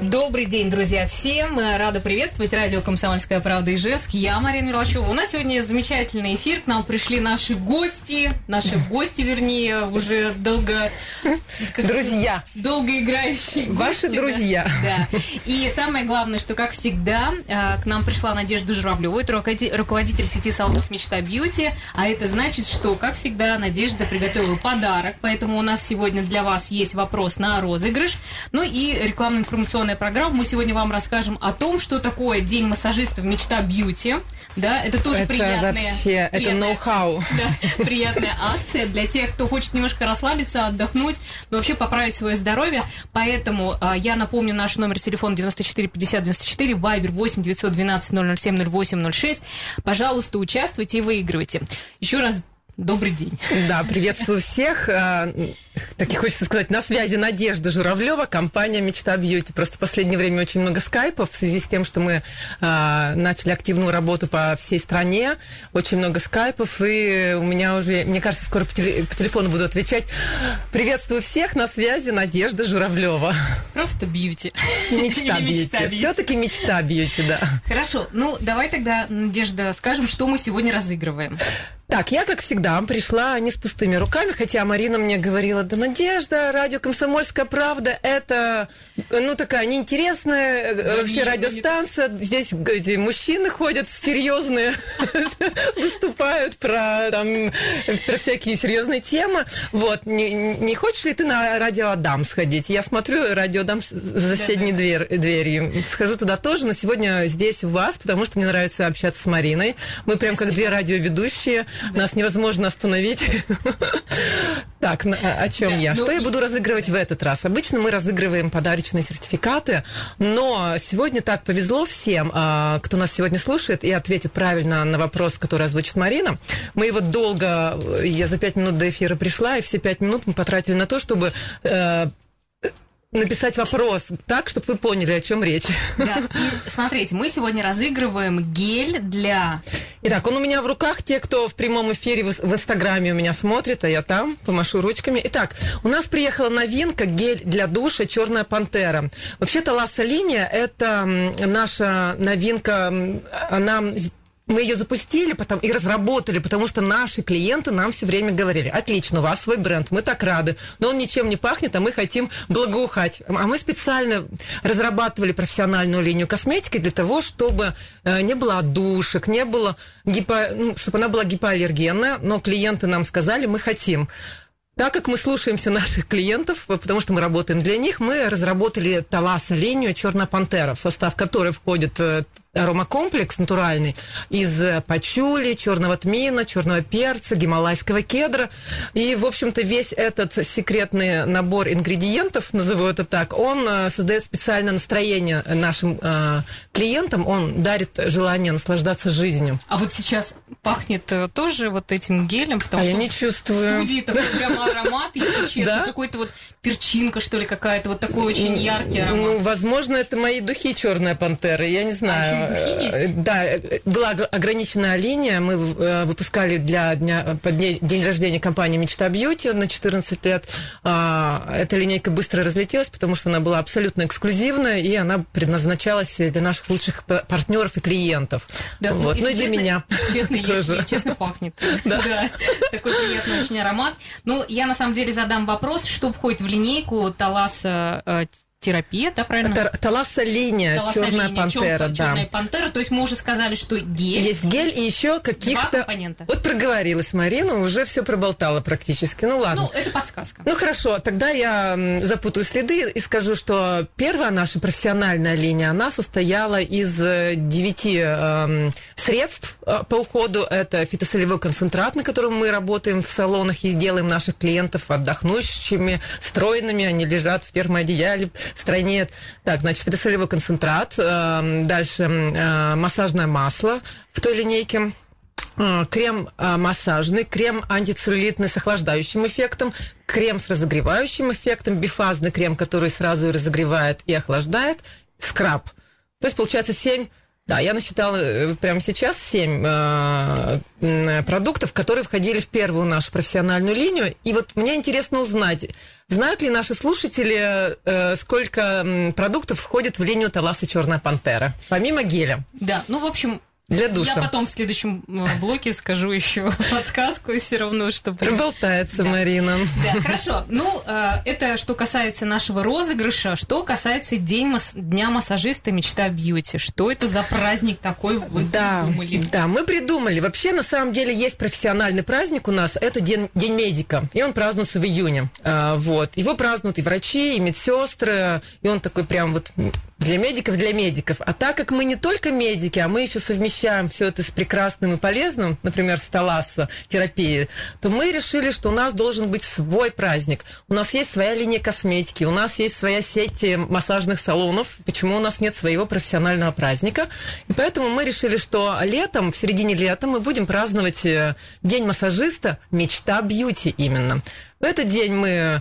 Добрый день, друзья, всем. Рада приветствовать радио «Комсомольская правда» Ижевск. Я Марина Мерлачева. У нас сегодня замечательный эфир. К нам пришли наши гости. Наши гости, вернее, уже долго... Друзья. Долго играющие Ваши гости, друзья. Да. да. И самое главное, что, как всегда, э, к нам пришла Надежда Журавлева. Это руководитель сети салонов «Мечта Бьюти». А это значит, что, как всегда, Надежда приготовила подарок. Поэтому у нас сегодня для вас есть вопрос на розыгрыш. Ну и рекламно-информационная программа. Мы сегодня вам расскажем о том, что такое День массажистов «Мечта Бьюти». Да, это тоже это приятная... вообще, это приятная- ноу-хау. да, приятная акция для тех, кто хочет немножко расслабиться, отдохнуть, но вообще поправить свое здоровье. Поэтому а, я напомню наш номер телефона 94 50 94, Вайбер 8 912 007 08 06. Пожалуйста, участвуйте и выигрывайте. Еще раз добрый день. Да, приветствую всех. Так и хочется сказать, на связи Надежда Журавлева, компания «Мечта Бьюти». Просто в последнее время очень много скайпов в связи с тем, что мы а, начали активную работу по всей стране. Очень много скайпов, и у меня уже, мне кажется, скоро по, теле- по телефону буду отвечать. Приветствую всех, на связи Надежда Журавлева. Просто бьюти. Мечта Бьюти. «Мечта Все-таки мечта Бьюти, да. Хорошо, ну давай тогда, Надежда, скажем, что мы сегодня разыгрываем. Так, я, как всегда, пришла не с пустыми руками, хотя Марина мне говорила, да, Надежда, радио «Комсомольская правда» – это, ну, такая неинтересная э, Да вообще нет, радиостанция. Здесь эти мужчины ходят серьезные, выступают про, там, про всякие серьезные темы. Вот, не, не хочешь ли ты на радио Адам сходить? Я смотрю, радио Адам за соседней дверь, дверью. Схожу туда тоже, но сегодня здесь у вас, потому что мне нравится общаться с Мариной. Мы прям как две радиоведущие, нас невозможно остановить. Так, о чем Да, я? ну Что я буду разыгрывать в этот раз? Обычно мы разыгрываем подарочные сертификаты, но сегодня так повезло всем, а, кто нас сегодня слушает и ответит правильно на вопрос, который озвучит Марина. Мы его долго, э, я за пять минут до эфира пришла, и все пять минут мы потратили на то, чтобы э, написать вопрос так, чтобы вы поняли, о чем речь. Да. И смотрите, мы сегодня разыгрываем гель для... Итак, он у меня в руках. Те, кто в прямом эфире в, в Инстаграме у меня смотрит, а я там, помашу ручками. Итак, у нас приехала новинка гель для душа «Черная пантера». Вообще-то Ласса линия – это наша новинка, она мы ее запустили потом и разработали, потому что наши клиенты нам все время говорили, отлично, у вас свой бренд, мы так рады, но он ничем не пахнет, а мы хотим благоухать. А мы специально разрабатывали профессиональную линию косметики для того, чтобы э, не было отдушек, не было гипо... ну, чтобы она была гипоаллергенная, но клиенты нам сказали, мы хотим. Так как мы слушаемся наших клиентов, потому что мы работаем для них, мы разработали Таласа линию Черная пантера, в состав которой входит э, аромакомплекс натуральный из э, пачули, черного тмина, черного перца, гималайского кедра. И, в общем-то, весь этот секретный набор ингредиентов, назову это так, он э, создает специальное настроение нашим э, клиентам, он дарит желание наслаждаться жизнью. А вот сейчас пахнет э, тоже вот этим гелем, потому А что я не в чувствую. студии такой прямо аромат, если честно, Да? какой-то вот перчинка, что ли, какая-то, вот такой очень яркий аромат. Ну, возможно, это мои духи Черная пантера, я не знаю. еще Э, Да, э, была ог- ограниченная линия, мы э, выпускали для дня, под день, рождения компании Мечта Бьюти на 14 лет. А, Эта линейка быстро разлетелась, потому что она была абсолютно эксклюзивная, и она предназначалась для наших лучших партнеров и клиентов. Да, вот. если Ну и для честно- меня. Честно, если честно, пахнет. Да. Такой приятный очень аромат. Ну, я на самом деле задам вопрос, что входит в линейку Таласа терапия, да, правильно? Та- Таласа линия, Таласа Черная пантера, да. Черная пантера. То есть мы уже сказали, что гель. Есть гель и еще каких-то... Вот проговорилась Марина, уже все проболтала практически. Ну ладно. Ну, это подсказка. Ну хорошо, тогда я запутаю следы и скажу, что первая наша профессиональная линия, она состояла из э, девяти эм, средств э, по уходу. Это фитосолевой концентрат, на котором мы работаем в салонах и делаем наших клиентов отдохнущими, стройными. Они лежат в термоодеяле, стройнеют. Так, значит, фитосолевой концентрат. эм, Дальше э, массажное масло в той линейке. Э, крем э, массажный, крем антицеллюлитный с охлаждающим эффектом, крем с разогревающим эффектом, бифазный крем, который сразу и разогревает и охлаждает, скраб. То есть, получается, 7 да, я насчитала э, прямо сейчас семь э, продуктов, которые входили в первую нашу профессиональную линию. И вот мне интересно узнать, знают ли наши слушатели, э, сколько продуктов входит в линию Таласа Черная Пантера, помимо геля? Да, ну, в общем, для душа. Я потом в следующем э, блоке скажу еще подсказку все равно, чтобы... Проболтается да. Марина. Да, хорошо. Ну, э, это что касается нашего розыгрыша. Что касается день мас... Дня массажиста «Мечта бьюти». Что это за праздник такой вы да, придумали? Да, мы придумали. Вообще, на самом деле, есть профессиональный праздник у нас. Это День, день медика. И он празднуется в июне. А, вот. Его празднуют и врачи, и медсестры. И он такой прям вот для медиков, для медиков. А так как мы не только медики, а мы еще совмещаем все это с прекрасным и полезным, например, с терапии, то мы решили, что у нас должен быть свой праздник. У нас есть своя линия косметики, у нас есть своя сеть массажных салонов. Почему у нас нет своего профессионального праздника? И поэтому мы решили, что летом, в середине лета мы будем праздновать э, День массажиста «Мечта бьюти» именно. В этот день мы э,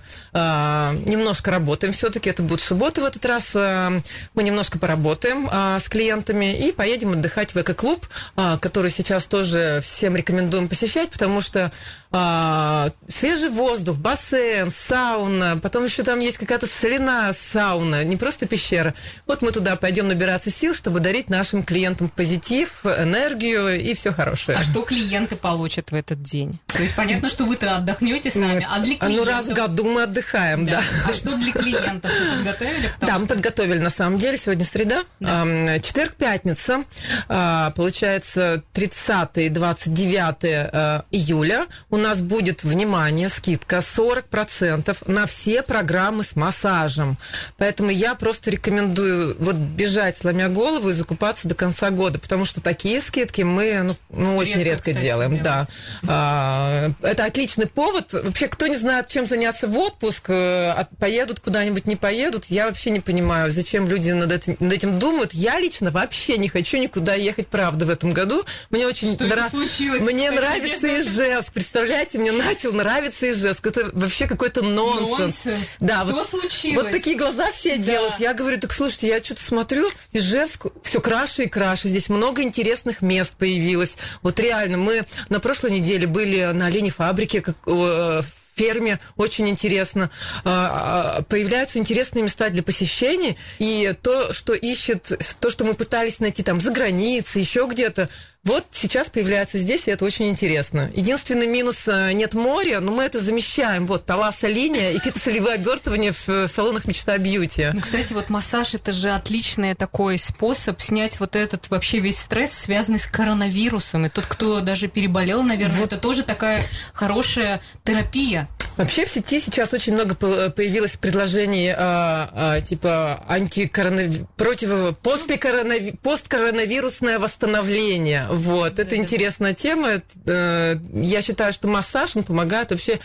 немножко работаем, все-таки это будет суббота в этот раз. Э, мы немножко поработаем э, с клиентами и поедем отдыхать в эко-клуб, э, который сейчас тоже всем рекомендуем посещать, потому что э, свежий воздух, бассейн, сауна, потом еще там есть какая-то соляная сауна, не просто пещера. Вот мы туда пойдем набираться сил, чтобы дарить нашим клиентам позитив, энергию и все хорошее. А что клиенты получат в этот день? То есть понятно, что вы-то отдохнете сами, а для клиентов? Ну, раз в году мы отдыхаем, да. да. А что для клиентов вы подготовили? Потому да, что... мы подготовили, на самом деле. Сегодня среда. Да. Четверг, пятница. А, получается, 30 и 29 э, июля у нас будет, внимание, скидка 40% на все программы с массажем. Поэтому я просто рекомендую вот бежать, сломя голову, и закупаться до конца года, потому что такие скидки мы ну, ну очень редко, редко делаем. Да. А, это отличный повод. Вообще, кто не не знают, чем заняться в отпуск, э, поедут куда-нибудь, не поедут, я вообще не понимаю, зачем люди над этим, над этим думают. Я лично вообще не хочу никуда ехать, правда, в этом году. Мне очень Что нрав... случилось? Мне нравится Ижевск. Представляете, мне начал нравиться Ижевск. Это вообще какой-то нонсенс. нонсенс. Да, Что вот, случилось? Вот такие глаза все да. делают. Я говорю, так слушайте, я что-то смотрю, Ижевск все краше и краше. Здесь много интересных мест появилось. Вот реально, мы на прошлой неделе были на оленей фабрике, как, э, ферме, очень интересно. А, а, появляются интересные места для посещений, и то, что ищет, то, что мы пытались найти там за границей, еще где-то, вот сейчас появляется здесь, и это очень интересно. Единственный минус э, – нет моря, но мы это замещаем. Вот таласа линия и фитосолевые обертывания в э, салонах «Мечта Бьюти». Ну, кстати, вот массаж – это же отличный такой способ снять вот этот вообще весь стресс, связанный с коронавирусом. И тот, кто даже переболел, наверное, вот. это тоже такая хорошая терапия. Вообще в сети сейчас очень много появилось предложений а, а, типа антикоронавирус, против после коронави... посткоронавирусное восстановление вот, это интересная тема. Э, я считаю, что массаж, он помогает вообще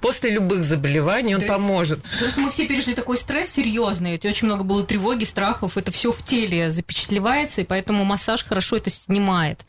после любых заболеваний он да, поможет. Потому что мы все пережили такой стресс серьезный, очень много было тревоги, страхов, это все в теле запечатлевается, и поэтому массаж хорошо это снимает.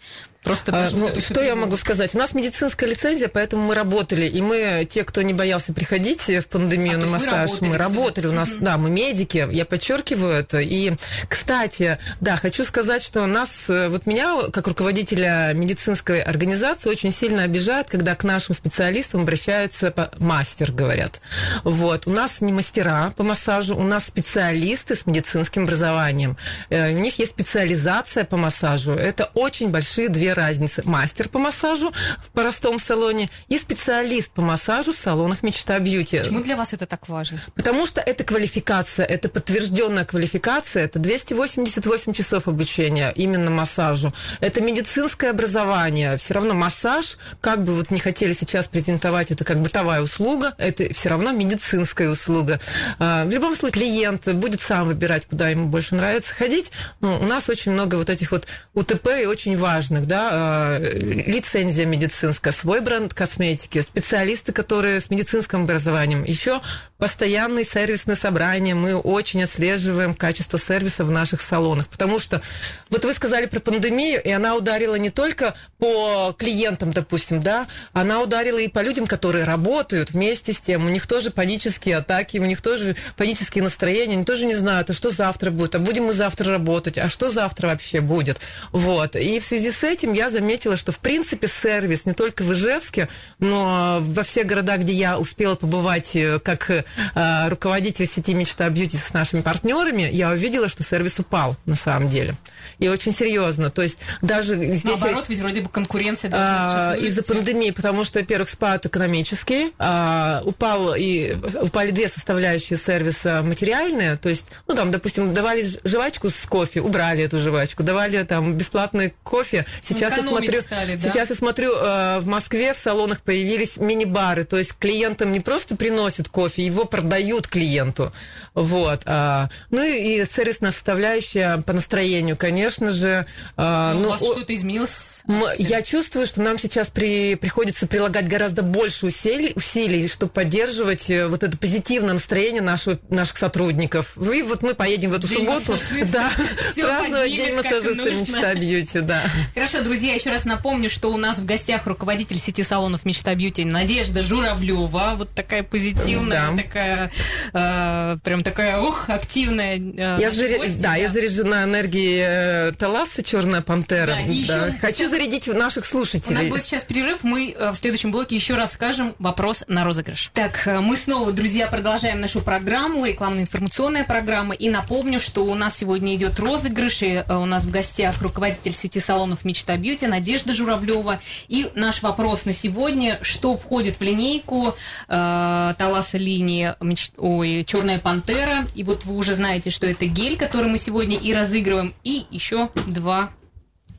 Просто а, ну, что я могу сказать? У нас медицинская лицензия, поэтому мы работали. И мы, те, кто не боялся приходить в пандемию а, на массаж, работали мы работали. У нас, mm-hmm. да, мы медики, я подчеркиваю это. И, кстати, да, хочу сказать, что нас, э, вот меня, как руководителя медицинской организации, очень сильно обижает, когда к нашим специалистам обращаются по мастер, говорят. Вот. У нас не мастера по массажу, у нас специалисты с медицинским образованием. Э, у них есть специализация по массажу. Это очень большие две разницы. Мастер по массажу в простом салоне и специалист по массажу в салонах «Мечта Бьюти». Почему для вас это так важно? Потому что это квалификация, это подтвержденная квалификация, это 288 часов обучения именно массажу. Это медицинское образование. Все равно массаж, как бы вот не хотели сейчас презентовать это как бытовая услуга, это все равно медицинская услуга. А, в любом случае клиент будет сам выбирать, куда ему больше нравится ходить. Но у нас очень много вот этих вот УТП и очень важных, да, да, э, лицензия медицинская, свой бренд косметики, специалисты, которые с медицинским образованием, еще постоянные сервисные собрания, мы очень отслеживаем качество сервиса в наших салонах, потому что вот вы сказали про пандемию, и она ударила не только по клиентам, допустим, да, она ударила и по людям, которые работают вместе с тем, у них тоже панические атаки, у них тоже панические настроения, они тоже не знают, а что завтра будет, а будем мы завтра работать, а что завтра вообще будет, вот, и в связи с этим я заметила, что в принципе сервис не только в Ижевске, но во всех городах, где я успела побывать э, как Э, руководитель сети «Мечта Бьюти» с нашими партнерами, я увидела, что сервис упал на самом деле. И очень серьезно. То есть даже здесь... Наоборот, ведь вроде бы конкуренция а, Из-за пандемии, потому что, во-первых, спад экономический, а, упал и, упали две составляющие сервиса материальные, то есть, ну, там, допустим, давали жвачку с кофе, убрали эту жвачку, давали там бесплатный кофе. Сейчас я смотрю, стали, да? сейчас я смотрю, э, в Москве в салонах появились мини-бары, то есть клиентам не просто приносят кофе, его продают клиенту. Вот. А, ну и сервисная составляющая по настроению, конечно же. А, ну, у вас что-то изменилось? Я чувствую, что нам сейчас при, приходится прилагать гораздо больше усилий, усилий, чтобы поддерживать э, вот это позитивное настроение нашего, наших сотрудников. И вот мы поедем в эту День субботу да, праздновать День массажиста Мечта Бьюти. Да. Хорошо, друзья, еще раз напомню, что у нас в гостях руководитель сети салонов Мечта Бьюти Надежда Журавлева. Вот такая позитивная, да. такая э, прям такая, ух, активная. Э, я заря... да, я заряжена энергией э, Таласа, Черная пантера. Да, да. Хочу зарядить наших слушателей. У нас будет сейчас перерыв. Мы э, в следующем блоке еще раз скажем вопрос на розыгрыш. Так, э, мы снова, друзья, продолжаем нашу программу, рекламно-информационная программа. И напомню, что у нас сегодня идет розыгрыш, и у нас в гостях руководитель сети салонов Мечта Бьюти Надежда Журавлева. И наш вопрос на сегодня, что входит в линейку э, Таласа линии меч... Ой, Черная пантера. И вот вы уже знаете, что это гель, который мы сегодня и разыгрываем, и еще два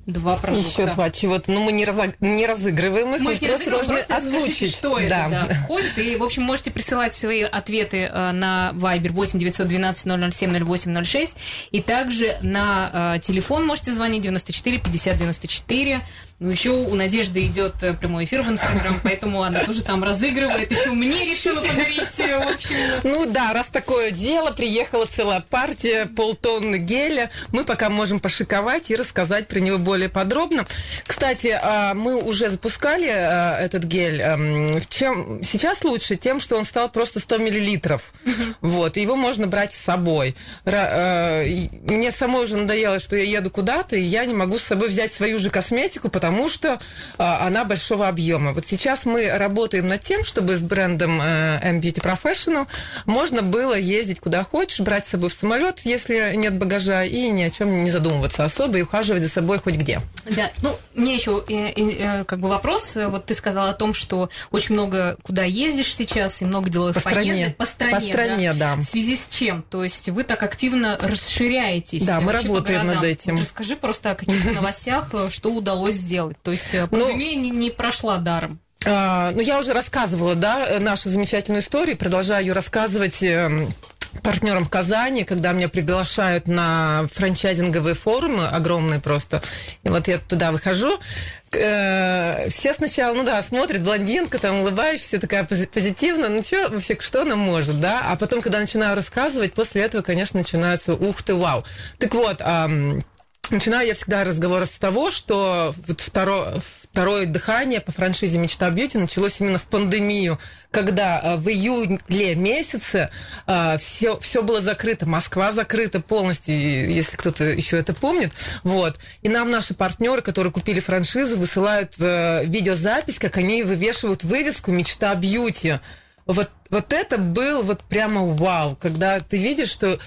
Два продукта. Еще два чего-то. Ну, мы не, разог... не разыгрываем их, мы, их просто должны просто озвучить. Скажите, что это да. Да, входит. И, в общем, можете присылать свои ответы э, на Viber 8 912 007 08 06. И также на э, телефон можете звонить 94 50 94. Ну, еще у Надежды идет э, прямой эфир в Инстаграм, поэтому она тоже там разыгрывает. Еще мне решила подарить, э, в общем. Ну да, раз такое дело, приехала целая партия, полтонны геля. Мы пока можем пошиковать и рассказать про него более подробно. Кстати, а, мы уже запускали а, этот гель. Эм, чем сейчас лучше? Тем, что он стал просто 100 миллилитров. Вот, его можно брать с собой. Э, мне самой уже надоело, что я еду куда-то, и я не могу с собой взять свою же косметику, потому потому что а, она большого объема. Вот сейчас мы работаем над тем, чтобы с брендом э, M-Beauty Professional можно было ездить куда хочешь, брать с собой в самолет, если нет багажа, и ни о чем не задумываться особо, и ухаживать за собой хоть где. Да, ну, мне еще э, э, как бы вопрос. Вот ты сказала о том, что очень много куда ездишь сейчас, и много деловых по поездок стране. по стране. По стране, да. да. В связи с чем? То есть вы так активно расширяетесь. Да, мы работаем над этим. Вот расскажи просто о каких-то новостях, что удалось сделать сделать. То есть э, ну, пандемия ну, не, не прошла даром. А, ну, я уже рассказывала, да, нашу замечательную историю, продолжаю ее рассказывать эм, партнерам в Казани, когда меня приглашают на франчайзинговые форумы, огромные просто. И вот я туда выхожу, э, все сначала, ну да, смотрят, блондинка, там улыбающаяся, такая позитивная, ну что вообще, что она может, да? А потом, когда начинаю рассказывать, после этого, конечно, начинаются ух ты, вау. Так вот, Начинаю я всегда разговор с того, что вот второе, второе дыхание по франшизе «Мечта Бьюти» началось именно в пандемию, когда э, в июле месяце все, э, все было закрыто, Москва закрыта полностью, если кто-то еще это помнит. Вот. И нам наши партнеры, которые купили франшизу, высылают э, видеозапись, как они вывешивают вывеску «Мечта Бьюти». Вот, вот это был вот прямо вау, когда ты видишь, что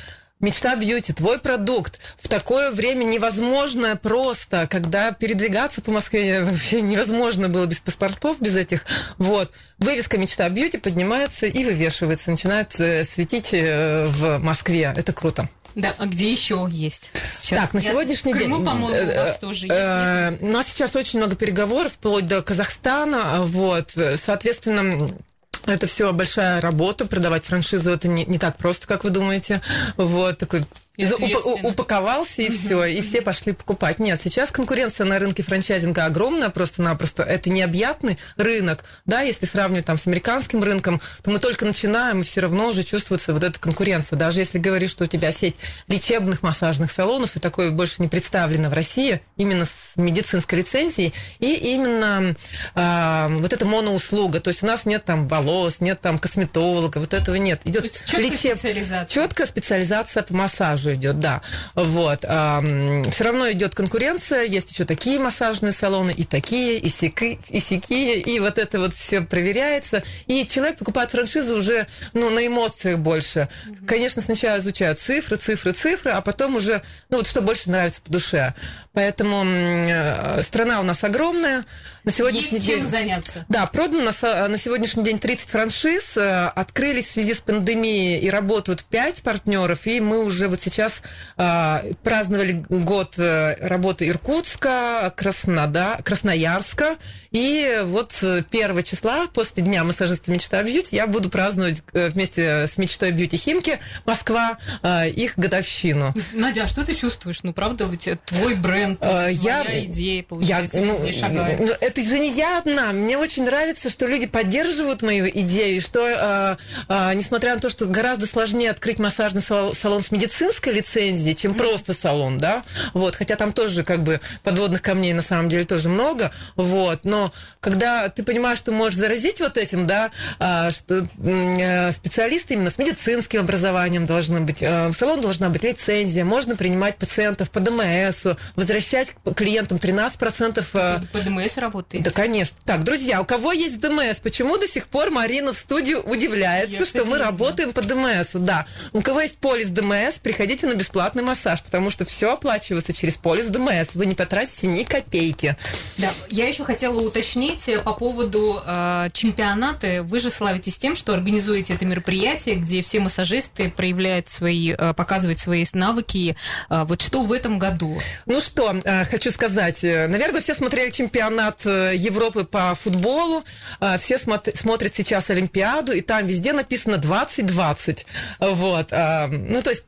Мечта бьюти, твой продукт. В такое время невозможно просто, когда передвигаться по Москве вообще невозможно было без паспортов, без этих. Вот. Вывеска «Мечта бьюти» поднимается и вывешивается, начинает э, светить э, в Москве. Это круто. Да, а где еще есть? Сейчас? Так, на Я сегодняшний день... Крыму, по-моему, у вас тоже есть. Э, у нас сейчас очень много переговоров, вплоть до Казахстана. Вот. Соответственно, это все большая работа, продавать франшизу это не, не так просто, как вы думаете. Вот такой упаковался и все, и все пошли покупать. Нет, сейчас конкуренция на рынке франчайзинга огромная, просто-напросто. Это необъятный рынок, да, если сравнивать там с американским рынком, то мы только начинаем, и все равно уже чувствуется вот эта конкуренция. Даже если говоришь, что у тебя сеть лечебных массажных салонов, и такое больше не представлено в России, именно с медицинской лицензией, и именно а, вот эта моноуслуга. То есть у нас нет там волос, нет там косметолога, вот этого нет. Идет лечеб... специализация. Четкая специализация по массажу идет, да. Вот. Все равно идет конкуренция, есть еще такие массажные салоны, и такие, и сяки, и сякие, и вот это вот все проверяется. И человек покупает франшизу уже ну, на эмоциях больше. Угу. Конечно, сначала изучают цифры, цифры, цифры, а потом уже, ну вот что больше нравится по душе. Поэтому э, страна у нас огромная. На сегодняшний Есть день... чем заняться. Да, продано на, на сегодняшний день 30 франшиз. Э, открылись в связи с пандемией и работают 5 партнеров. И мы уже вот сейчас э, праздновали год э, работы Иркутска, Краснода, Красноярска. И вот 1 числа, после Дня массажиста «Мечта Бьюти», я буду праздновать вместе с «Мечтой Бьюти Химки» Москва их годовщину. Надя, а что ты чувствуешь? Ну, правда, ведь твой бренд, твоя я, идея, получается, я, ну, шагает. Это же не я одна. Мне очень нравится, что люди поддерживают мою идею, что, э, э, несмотря на то, что гораздо сложнее открыть массажный салон с медицинской лицензией, чем просто салон, да, вот, хотя там тоже как бы подводных камней на самом деле тоже много, вот, но когда ты понимаешь, что можешь заразить вот этим, да, э, что э, специалисты именно с медицинским образованием должны быть, э, в салон должна быть лицензия, можно принимать пациентов по ДМСу, возвращать клиентам 13%. Э, по ДМС работать работаете? Да, конечно. Так, друзья, у кого есть ДМС, почему до сих пор Марина в студию удивляется, Я, что мы работаем по ДМСу? Да. У кого есть полис ДМС, приходите на бесплатный массаж, потому что все оплачивается через полис ДМС. Вы не потратите ни копейки. Да, я еще хотела уточнить э, по поводу э, чемпионата. Вы же славитесь тем, что организуете это мероприятие, где все массажисты проявляют свои, э, показывают свои навыки. Э, вот что в этом году? Ну что, э, хочу сказать. Э, наверное, все смотрели чемпионат Европы по футболу. Э, все смотрят сейчас Олимпиаду, и там везде написано 2020. Вот. Э, ну, то есть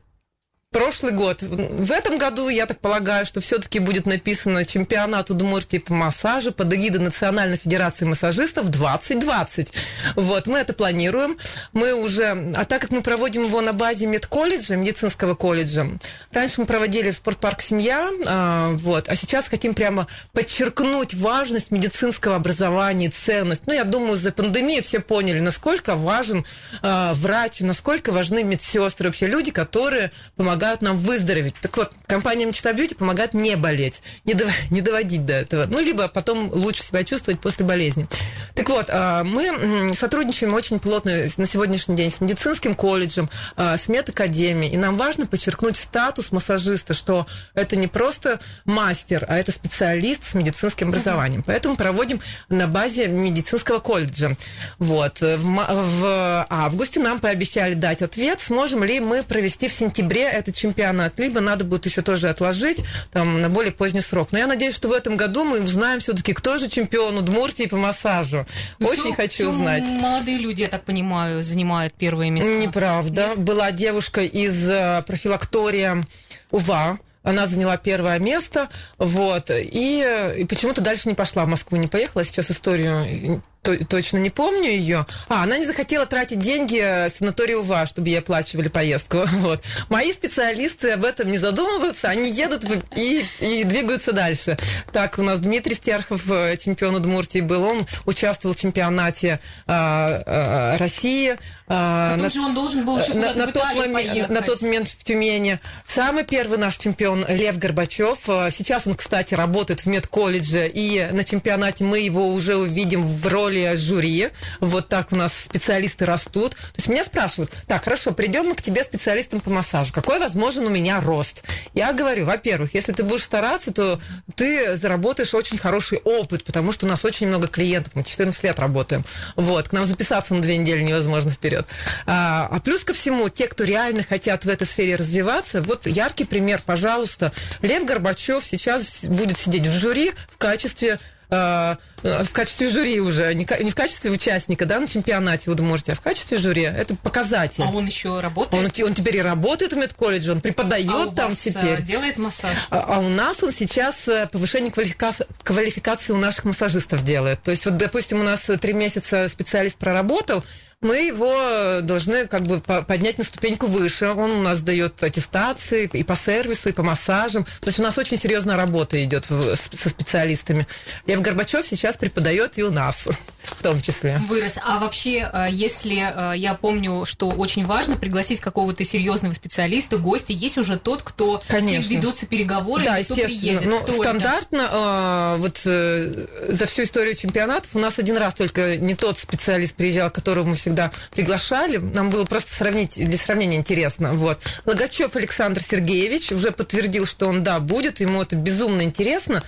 прошлый год. В этом году, я так полагаю, что все-таки будет написано чемпионат Удмуртии по массажу под эгидой Национальной Федерации массажистов 2020. Вот, мы это планируем. Мы уже, а так как мы проводим его на базе медколледжа, медицинского колледжа, раньше мы проводили в спортпарк «Семья», а, вот, а сейчас хотим прямо подчеркнуть важность медицинского образования, ценность. Ну, я думаю, за пандемию все поняли, насколько важен а, врач, насколько важны медсестры, вообще люди, которые помогают помогают нам выздороветь. Так вот, компания Мечта Бьюти помогает не болеть, не, дов- не доводить до этого. Ну, либо потом лучше себя чувствовать после болезни. Так вот, а, мы сотрудничаем очень плотно на сегодняшний день с медицинским колледжем, а, с медакадемией, и нам важно подчеркнуть статус массажиста, что это не просто мастер, а это специалист с медицинским образованием. Uh-huh. Поэтому проводим на базе медицинского колледжа. Вот. В, в августе нам пообещали дать ответ, сможем ли мы провести в сентябре это чемпионат, либо надо будет еще тоже отложить там, на более поздний срок. Но я надеюсь, что в этом году мы узнаем все-таки, кто же чемпион Удмуртии по массажу. Ну, Очень все, хочу все узнать. Молодые люди, я так понимаю, занимают первые места. Неправда. Нет? Была девушка из э, профилактория УВА, она заняла первое место, вот, и, и почему-то дальше не пошла в Москву, не поехала, сейчас историю точно не помню ее. А, она не захотела тратить деньги санаторию УВА, чтобы ей оплачивали поездку. Вот. Мои специалисты об этом не задумываются, они едут и, и двигаются дальше. Так, у нас Дмитрий Стерхов, э, чемпион Удмуртии был, он участвовал в чемпионате а, а, России. А, на, же он должен был еще на, на, тот момент, на тот момент в Тюмени. Самый первый наш чемпион Лев Горбачев. Э, сейчас он, кстати, работает в медколледже, и на чемпионате мы его уже увидим в роли роли жюри. Вот так у нас специалисты растут. То есть меня спрашивают, так, хорошо, придем мы к тебе специалистам по массажу. Какой возможен у меня рост? Я говорю, во-первых, если ты будешь стараться, то ты заработаешь очень хороший опыт, потому что у нас очень много клиентов, мы 14 лет работаем. Вот, к нам записаться на две недели невозможно вперед. А, а плюс ко всему, те, кто реально хотят в этой сфере развиваться, вот яркий пример, пожалуйста, Лев Горбачев сейчас будет сидеть в жюри в качестве в качестве жюри уже, не, не в качестве участника, да, на чемпионате вы можете, а в качестве жюри. Это показатель. А он еще работает? Он, он теперь и работает в медколледже, он преподает а там вас теперь. делает массаж? А, а у нас он сейчас повышение квалификации, квалификации у наших массажистов делает. То есть, вот, допустим, у нас три месяца специалист проработал, мы его должны как бы поднять на ступеньку выше. Он у нас дает аттестации и по сервису, и по массажам. То есть у нас очень серьезная работа идет со специалистами. Лев Горбачев сейчас преподает и у нас в том числе. Вырос. А вообще, э, если э, я помню, что очень важно пригласить какого-то серьезного специалиста, гостя, есть уже тот, кто Конечно. с ним ведутся переговоры, да, кто приедет. Ну, кто стандартно, это? вот э, за всю историю чемпионатов у нас один раз только не тот специалист приезжал, которого мы всегда приглашали. Нам было просто сравнить, для сравнения интересно. Вот. Логачев Александр Сергеевич уже подтвердил, что он, да, будет, ему это безумно интересно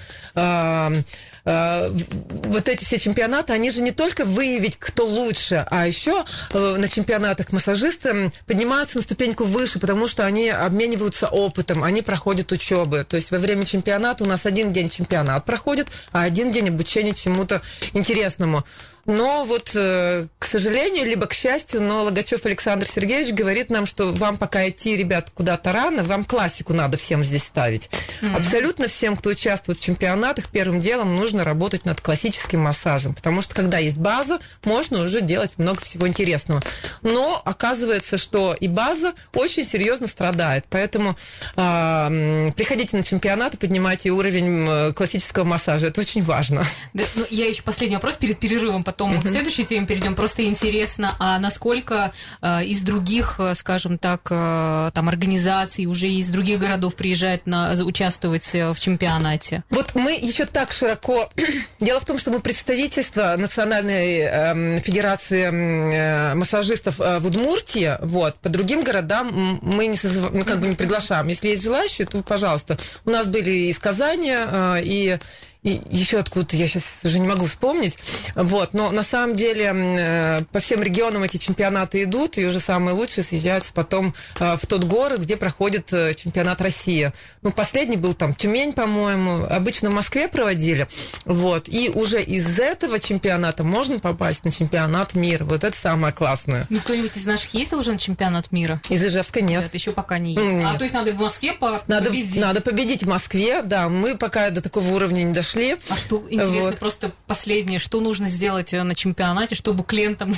вот эти все чемпионаты, они же не только выявить, кто лучше, а еще э, на чемпионатах массажисты поднимаются на ступеньку выше, потому что они обмениваются опытом, они проходят учебы. То есть во время чемпионата у нас один день чемпионат проходит, а один день обучения чему-то интересному. Но вот, э, к сожалению, либо к счастью, но Логачев Александр Сергеевич говорит нам, что вам пока идти, ребят, куда-то рано, вам классику надо всем здесь ставить. Mm-hmm. Абсолютно всем, кто участвует в чемпионатах, первым делом нужно работать над классическим массажем, потому что когда есть база, можно уже делать много всего интересного. Но оказывается, что и база очень серьезно страдает, поэтому э, приходите на чемпионаты, поднимайте уровень классического массажа, это очень важно. Да, ну, я еще последний вопрос перед перерывом, потом mm-hmm. к следующей теме перейдем. Просто интересно, а насколько э, из других, э, скажем так, э, там организаций уже из других городов приезжают на участвовать э, в чемпионате? Вот мы еще так широко. Дело в том, что мы представительство Национальной э, Федерации э, массажистов э, в Удмуртии, вот по другим городам мы не созыв... ну, как бы не приглашаем. Если есть желающие, то пожалуйста. У нас были из Казани э, и и еще откуда-то, я сейчас уже не могу вспомнить. Вот, но на самом деле э, по всем регионам эти чемпионаты идут, и уже самые лучшие съезжаются потом э, в тот город, где проходит э, чемпионат России. Ну, последний был там Тюмень, по-моему, обычно в Москве проводили. Вот, и уже из этого чемпионата можно попасть на чемпионат мира. Вот это самое классное. Ну, кто-нибудь из наших есть уже на чемпионат мира? Из Ижевска нет. Нет, еще пока не есть. Нет. А то есть надо в Москве по- надо, победить? Надо победить в Москве, да. Мы пока до такого уровня не дошли прошли. А что интересно, вот. просто последнее, что нужно сделать э, на чемпионате, чтобы клиентам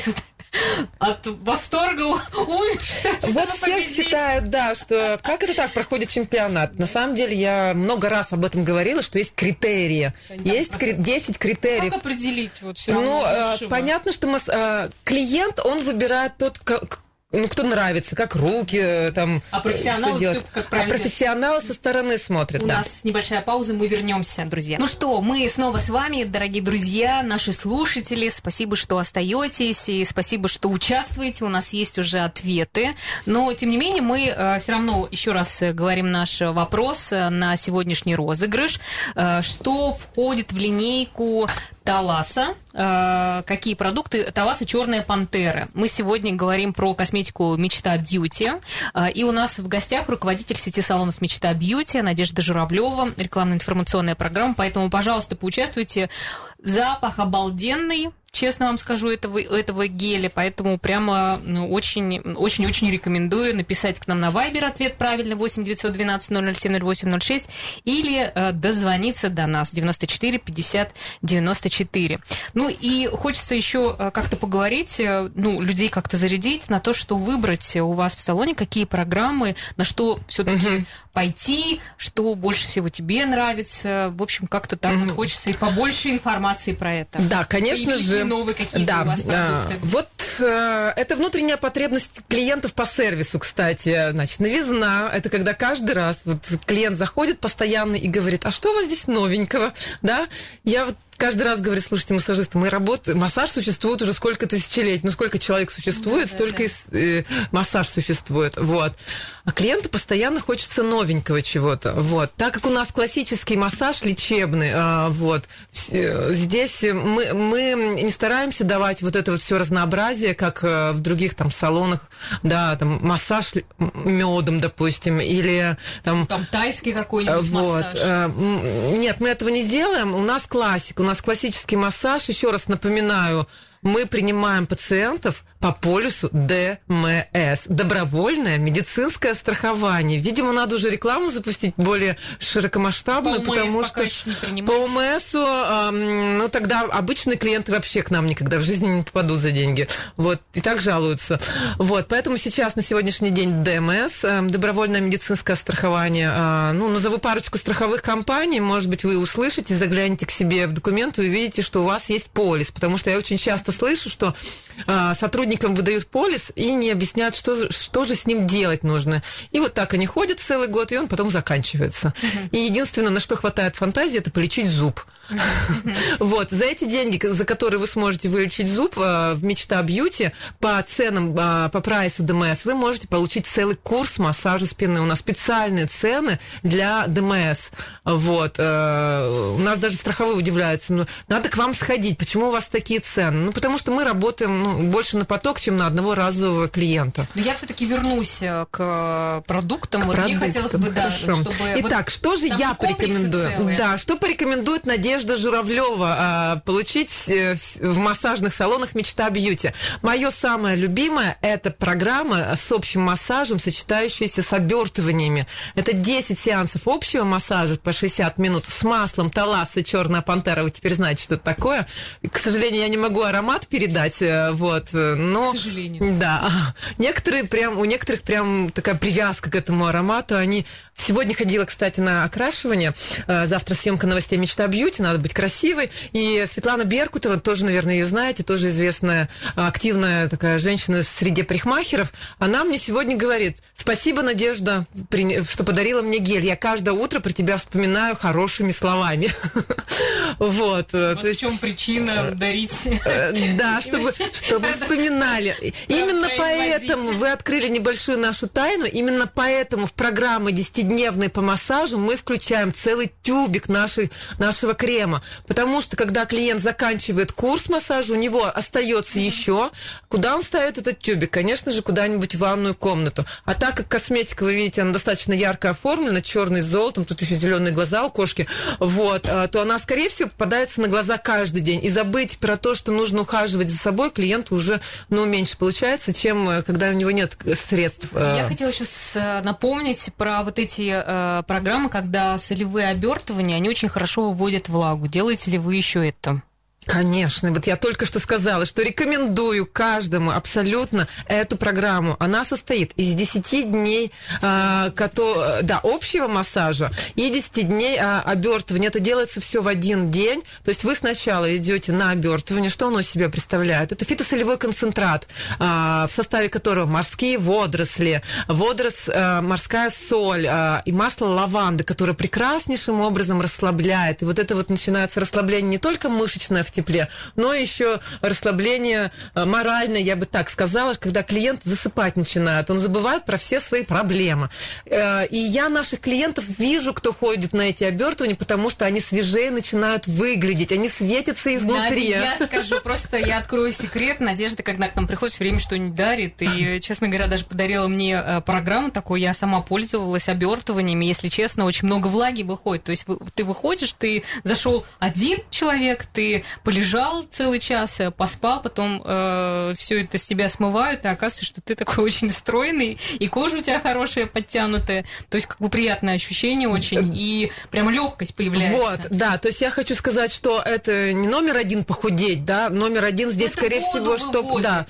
от восторга умер? Вот все победить? считают, да, что как это так проходит чемпионат. На самом деле я много раз об этом говорила, что есть критерии. есть кри- 10 критериев. Как определить вот все Ну, э, понятно, что мы, э, клиент, он выбирает тот, ну, кто нравится, как руки, э, там, а профессионалы все делать. как правильно. А профессионалы со стороны смотрят, У да. нас небольшая пауза, мы вернемся, друзья. Ну что, мы снова с вами, дорогие друзья, наши слушатели. Спасибо, что остаетесь, и спасибо, что участвуете. У нас есть уже ответы. Но, тем не менее, мы э, все равно еще раз говорим наш вопрос э, на сегодняшний розыгрыш. Э, что входит в линейку Таласа. Э, какие продукты? Таласа Черная пантера. Мы сегодня говорим про косметику Мечта Бьюти. Э, и у нас в гостях руководитель сети салонов Мечта Бьюти Надежда Журавлева, рекламно-информационная программа. Поэтому, пожалуйста, поучаствуйте. Запах обалденный честно вам скажу, этого, этого геля, поэтому прямо ну, очень, очень, очень рекомендую написать к нам на Viber ответ правильный 8 912 007 0806 или э, дозвониться до нас 94 50 94. Ну и хочется еще э, как-то поговорить, э, ну, людей как-то зарядить на то, что выбрать у вас в салоне, какие программы, на что все-таки угу. Пойти, что больше всего тебе нравится. В общем, как-то так угу. вот хочется и побольше информации про это. Да, конечно же новые какие-то да, у вас продукты? Да. Вот э, это внутренняя потребность клиентов по сервису, кстати. Значит, новизна – это когда каждый раз вот клиент заходит постоянно и говорит, а что у вас здесь новенького? Да? Я вот каждый раз говорю, слушайте, массажисты, мы работаем, массаж существует уже сколько тысячелетий, ну сколько человек существует, да, столько да, и э, массаж существует, вот. А клиенту постоянно хочется новенького чего-то, вот. Так как у нас классический массаж лечебный, э, вот, э, здесь мы, мы не стараемся давать вот это вот все разнообразие, как э, в других там салонах, да, там массаж медом, допустим, или там... Там тайский какой-нибудь вот, массаж. Э, нет, мы этого не делаем, у нас классика, нас классический массаж. Еще раз напоминаю, мы принимаем пациентов по полюсу ДМС. Добровольное медицинское страхование. Видимо, надо уже рекламу запустить более широкомасштабную, По потому ОМС что по ОМСу, эм, ну тогда обычные клиенты вообще к нам никогда в жизни не попадут за деньги. Вот, и так жалуются. Вот, поэтому сейчас на сегодняшний день ДМС, эм, добровольное медицинское страхование, э, ну, назову парочку страховых компаний, может быть, вы услышите, загляните к себе в документы и увидите, что у вас есть полис, потому что я очень часто слышу, что э, сотрудникам выдают полис и не объясняют, что, что же с ним делать нужно. И вот так они ходят целый год, и он потом заканчивается. И единственное, на что хватает фантазии, это полечить зуб. Вот, за эти деньги, за которые вы сможете вылечить зуб э, в Мечта Бьюти, по ценам, э, по прайсу ДМС, вы можете получить целый курс массажа спины. У нас специальные цены для ДМС. Вот. э, У нас даже страховые удивляются. Ну, надо к вам сходить. Почему у вас такие цены? Ну, потому что мы работаем ну, больше на поток, чем на одного разового клиента. Но я все-таки вернусь э, к продуктам. вот мне продуктам. хотелось бы, да, Хорошо. чтобы... вот Итак, что же я порекомендую? целые. Да, что порекомендует Надежда Журавлева а, получить э, в массажных салонах Мечта Бьюти? Мое самое любимое это программа с общим массажем, сочетающаяся с обертываниями. Это 10 сеансов общего массажа по 60 минут с маслом Таласа Черная пантера. Вы теперь знаете, что это такое. К сожалению, я не могу аромат передать, э, вот, э, но... К сожалению. Да, некоторые прям, у некоторых прям такая привязка к этому аромату. Они сегодня ходила, кстати, на окрашивание. Э, Завтра съемка новостей Мечта Бьюти, надо быть красивой. И Светлана Беркутова, тоже, наверное, ее знаете, тоже известная активная такая женщина в среде парикмахеров. Она мне сегодня говорит: спасибо, Надежда, что подарила мне гель. Я каждое утро про тебя вспоминаю хорошими словами. Вот. э, Вот в чем причина дарить. Да, чтобы, чтобы вспоминали. Именно поэтому вы открыли небольшую нашу тайну. Именно поэтому в программы 10-дневные по массажу мы включаем целый тюбик нашей, нашего крема. Потому что, когда клиент заканчивает курс массажа, у него остается еще. Куда он ставит этот тюбик? Конечно же, куда-нибудь в ванную комнату. А так как косметика, вы видите, она достаточно ярко оформлена, черный с золотом, тут еще зеленые глаза у кошки, вот, а, то она, скорее всего, попадается на глаза каждый день. И забыть про то, что нужно ухаживать за собой, клиенту уже, ну, меньше получается, чем э, когда у него нет средств. э, Я хотела еще с- напомнить про вот эти э, программы, когда солевые обертывания, они очень хорошо выводят влагу. Делаете ли вы еще это? Конечно, вот я только что сказала, что рекомендую каждому абсолютно эту программу. Она состоит из 10 дней а, кото- да, общего массажа и 10 дней а, обертывания. Это делается все в один день. То есть вы сначала идете на обертывание. Что оно себя представляет? Это фитосолевой концентрат, а, в составе которого морские водоросли, водорос, а, морская соль а, и масло лаванды, которое прекраснейшим образом расслабляет. И вот это вот начинается расслабление не только мышечное в тепле, но еще расслабление э, моральное, я бы так сказала, когда клиент засыпать начинает, он забывает про все свои проблемы. Э, И я наших клиентов вижу, кто ходит на эти обертывания, потому что они свежее начинают выглядеть, они светятся изнутри. Надя, я скажу, просто я открою секрет. Надежда, когда к нам приходит, все время что-нибудь дарит. И, честно говоря, даже подарила мне э, программу такую. Я сама пользовалась обертываниями. Если честно, очень много влаги выходит. То есть ты выходишь, ты зашел один человек, ты полежал целый час, э, поспал, потом все это с тебя смывают, и оказывается, что ты такой очень стройный, и кожа у тебя хорошая, подтянутая. То есть как бы приятное ощущение очень, и прям легкость появляется. Вот, да, то есть я хочу сказать, что это не номер один похудеть, да, номер один здесь, Это скорее всего, что, да,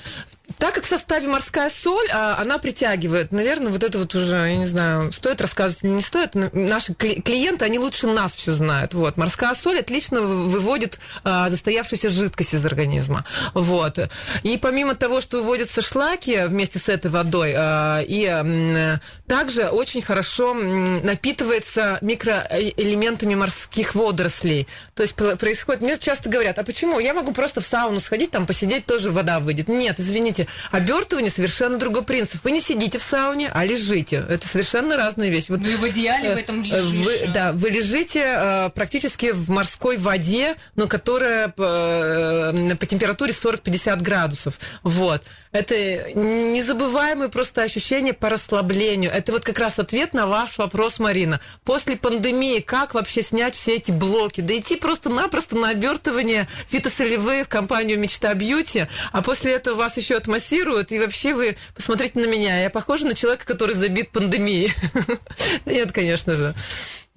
так как в составе морская соль, а, она притягивает, наверное, вот это вот уже, я не знаю, стоит рассказывать или не стоит. Наши кли- клиенты, они лучше нас все знают. Вот, морская соль отлично вы- выводит а, застоявшуюся жидкость из организма. Вот. И помимо того, что выводятся шлаки вместе с этой водой, а, и также очень хорошо напитывается микроэлементами морских водорослей. То есть про- происходит... Мне часто говорят, а почему? Я могу просто в сауну сходить, там посидеть, тоже вода выйдет. Нет, извините, Смотрите, обертывание совершенно другой принцип. Вы не сидите в сауне, а лежите. Это совершенно разная вещь. Вот, ну и в идеале в этом лежишь. Вы, да, вы лежите э, практически в морской воде, но которая по, э, по температуре 40-50 градусов. Вот. Это незабываемое просто ощущение по расслаблению. Это вот как раз ответ на ваш вопрос, Марина. После пандемии как вообще снять все эти блоки? Да идти просто-напросто на обертывание фитосолевые в компанию «Мечта Бьюти», а после этого вас еще отмассируют, и вообще вы посмотрите на меня. Я похожа на человека, который забит пандемией. Нет, конечно же.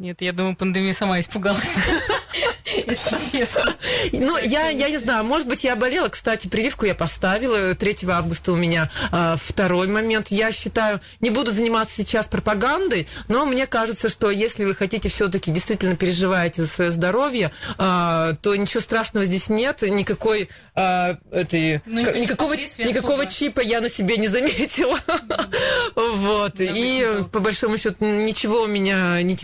Нет, я думаю, пандемия сама испугалась. Если честно. Ну, я, я не знаю, может быть, я болела. Кстати, прививку я поставила. 3 августа у меня а, второй момент. Я считаю, не буду заниматься сейчас пропагандой, но мне кажется, что если вы хотите все-таки действительно переживаете за свое здоровье, а, то ничего страшного здесь нет. Никакой а, этой, ну, никакого, никакого чипа я на себе не заметила. вот. И по большому счету ничего у меня, ни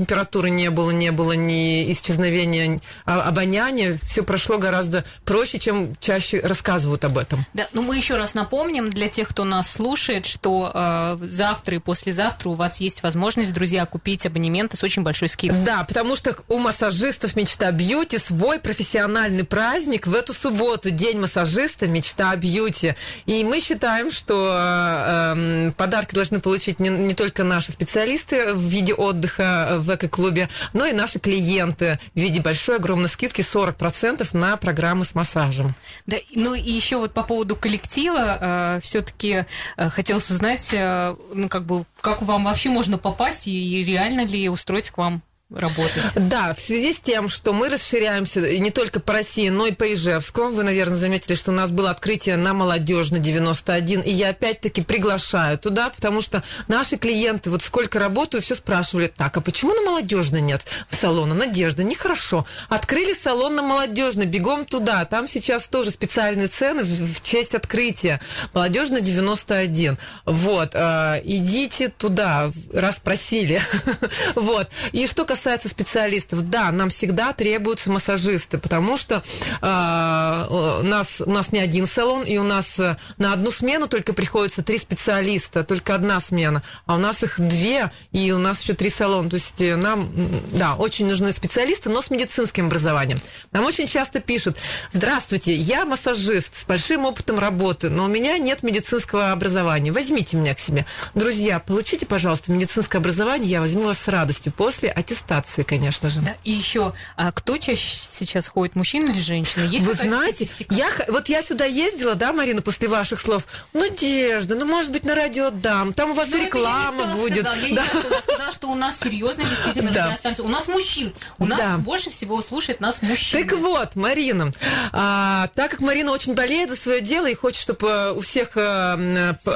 температуры не было, не было ни исчезновения а, обоняния. Все прошло гораздо проще, чем чаще рассказывают об этом. Да, ну мы еще раз напомним для тех, кто нас слушает, что э, завтра и послезавтра у вас есть возможность, друзья, купить абонементы с очень большой скидкой. Да, потому что у массажистов мечта бьюти свой профессиональный праздник в эту субботу, день массажиста «Мечта бьюти». И мы считаем, что э, подарки должны получить не, не только наши специалисты в виде отдыха в эко-клубе, но и наши клиенты в виде большой огромной скидки 40% на программы с массажем. Да, ну и еще вот по поводу коллектива, э, все-таки э, хотелось узнать, э, ну как бы, как вам вообще можно попасть и реально ли устроить к вам работать. Да, в связи с тем, что мы расширяемся не только по России, но и по Ижевску. Вы, наверное, заметили, что у нас было открытие на Молодежной 91, и я опять-таки приглашаю туда, потому что наши клиенты, вот сколько работаю, все спрашивали, так, а почему на Молодежной нет салона? Надежда, нехорошо. Открыли салон на Молодежной, бегом туда. Там сейчас тоже специальные цены в, честь открытия. Молодежная 91. Вот, э, идите туда, раз просили. вот. И что касается касается специалистов, да, нам всегда требуются массажисты, потому что э, у, нас, у нас не один салон, и у нас э, на одну смену только приходится три специалиста, только одна смена, а у нас их две, и у нас еще три салона. То есть э, нам, да, очень нужны специалисты, но с медицинским образованием. Нам очень часто пишут, здравствуйте, я массажист с большим опытом работы, но у меня нет медицинского образования. Возьмите меня к себе. Друзья, получите, пожалуйста, медицинское образование, я возьму вас с радостью после аттестации аттестации, конечно же. Да, и еще, а кто чаще сейчас ходит, мужчина или женщина? Есть Вы знаете, я, вот я сюда ездила, да, Марина, после ваших слов. Надежда, ну, может быть, на радио дам, там у вас ну, реклама будет. Сказала. Я да. не сказала, что у нас серьезная действительно да. радиостанция. У нас мужчин. У нас да. больше всего слушает нас мужчин. Так вот, Марина, а, так как Марина очень болеет за свое дело и хочет, чтобы э, у всех а,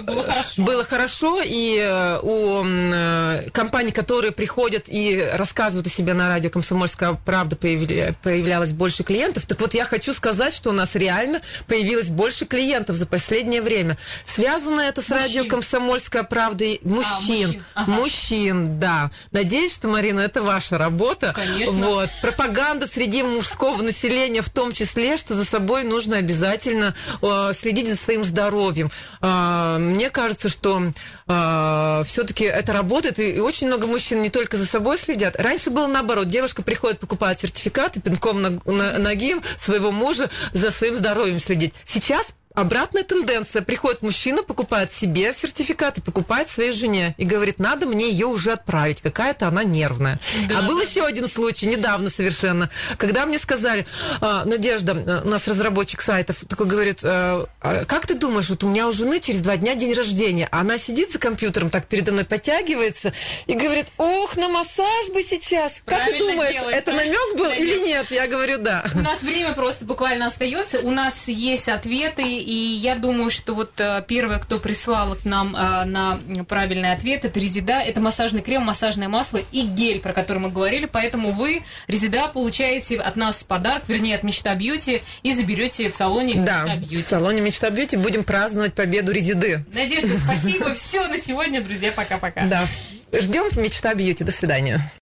было, хорошо. было хорошо, и а, у а, компаний, которые приходят и рассказывают рассказывают о себе на радио «Комсомольская правда» появля... появлялось больше клиентов. Так вот, я хочу сказать, что у нас реально появилось больше клиентов за последнее время. Связано это с мужчин. радио «Комсомольская правда» и мужчин. А, мужчин. Ага. мужчин, да. Надеюсь, что, Марина, это ваша работа. Конечно. Вот. Пропаганда среди мужского населения в том числе, что за собой нужно обязательно э, следить за своим здоровьем. Э, мне кажется, что э, все-таки это работает, и, и очень много мужчин не только за собой следят, Раньше было наоборот. Девушка приходит покупать сертификат и пинком на, на, ноги своего мужа за своим здоровьем следить. Сейчас Обратная тенденция. Приходит мужчина, покупает себе сертификат и покупает своей жене. И говорит, надо мне ее уже отправить. Какая-то она нервная. Да, а был еще один случай, недавно совершенно, когда мне сказали, «А, Надежда, у нас разработчик сайтов, такой говорит, «А, а как ты думаешь, вот у меня у жены через два дня день рождения, она сидит за компьютером, так передо мной подтягивается и говорит, ох, на массаж бы сейчас. Правильно как ты думаешь, делается. это намек был или нет? Я говорю, да. У нас время просто буквально остается. У нас есть ответы и я думаю, что вот э, первое, кто прислал к нам э, на правильный ответ, это резида, это массажный крем, массажное масло и гель, про который мы говорили, поэтому вы, резида, получаете от нас подарок, вернее, от Мечта Бьюти, и заберете в салоне да, Мечта Бьюти. в салоне Мечта Бьюти будем праздновать победу резиды. Надежда, спасибо, все на сегодня, друзья, пока-пока. Да, ждем Мечта Бьюти, до свидания.